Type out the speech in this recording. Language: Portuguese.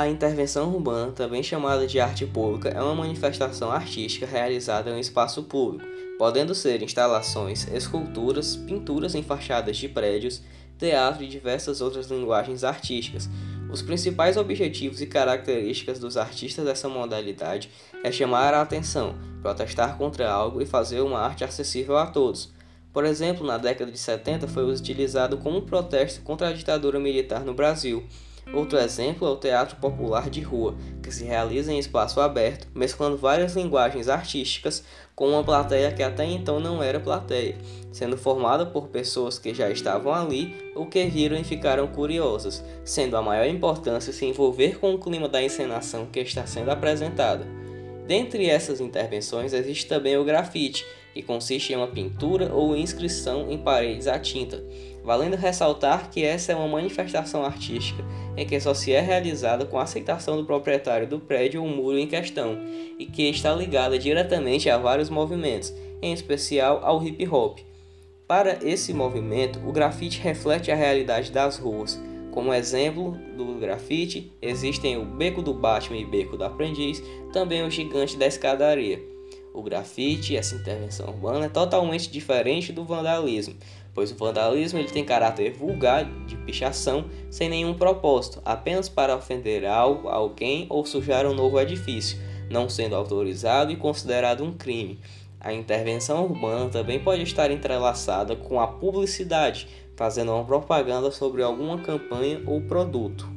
A intervenção urbana, também chamada de arte pública, é uma manifestação artística realizada em um espaço público, podendo ser instalações, esculturas, pinturas em fachadas de prédios, teatro e diversas outras linguagens artísticas. Os principais objetivos e características dos artistas dessa modalidade é chamar a atenção, protestar contra algo e fazer uma arte acessível a todos. Por exemplo, na década de 70 foi utilizado como protesto contra a ditadura militar no Brasil. Outro exemplo é o teatro popular de rua, que se realiza em espaço aberto, mesclando várias linguagens artísticas com uma plateia que até então não era plateia, sendo formada por pessoas que já estavam ali ou que viram e ficaram curiosas, sendo a maior importância se envolver com o clima da encenação que está sendo apresentada. Dentre essas intervenções existe também o grafite, que consiste em uma pintura ou inscrição em paredes à tinta, valendo ressaltar que essa é uma manifestação artística em que só se é realizada com a aceitação do proprietário do prédio ou muro em questão e que está ligada diretamente a vários movimentos, em especial ao hip hop. Para esse movimento, o grafite reflete a realidade das ruas. Como exemplo do grafite, existem o Beco do Batman e Beco do Aprendiz, também o Gigante da Escadaria. O grafite, essa intervenção urbana, é totalmente diferente do vandalismo, pois o vandalismo ele tem caráter vulgar de pichação sem nenhum propósito, apenas para ofender algo, alguém ou sujar um novo edifício, não sendo autorizado e considerado um crime. A intervenção urbana também pode estar entrelaçada com a publicidade, fazendo uma propaganda sobre alguma campanha ou produto.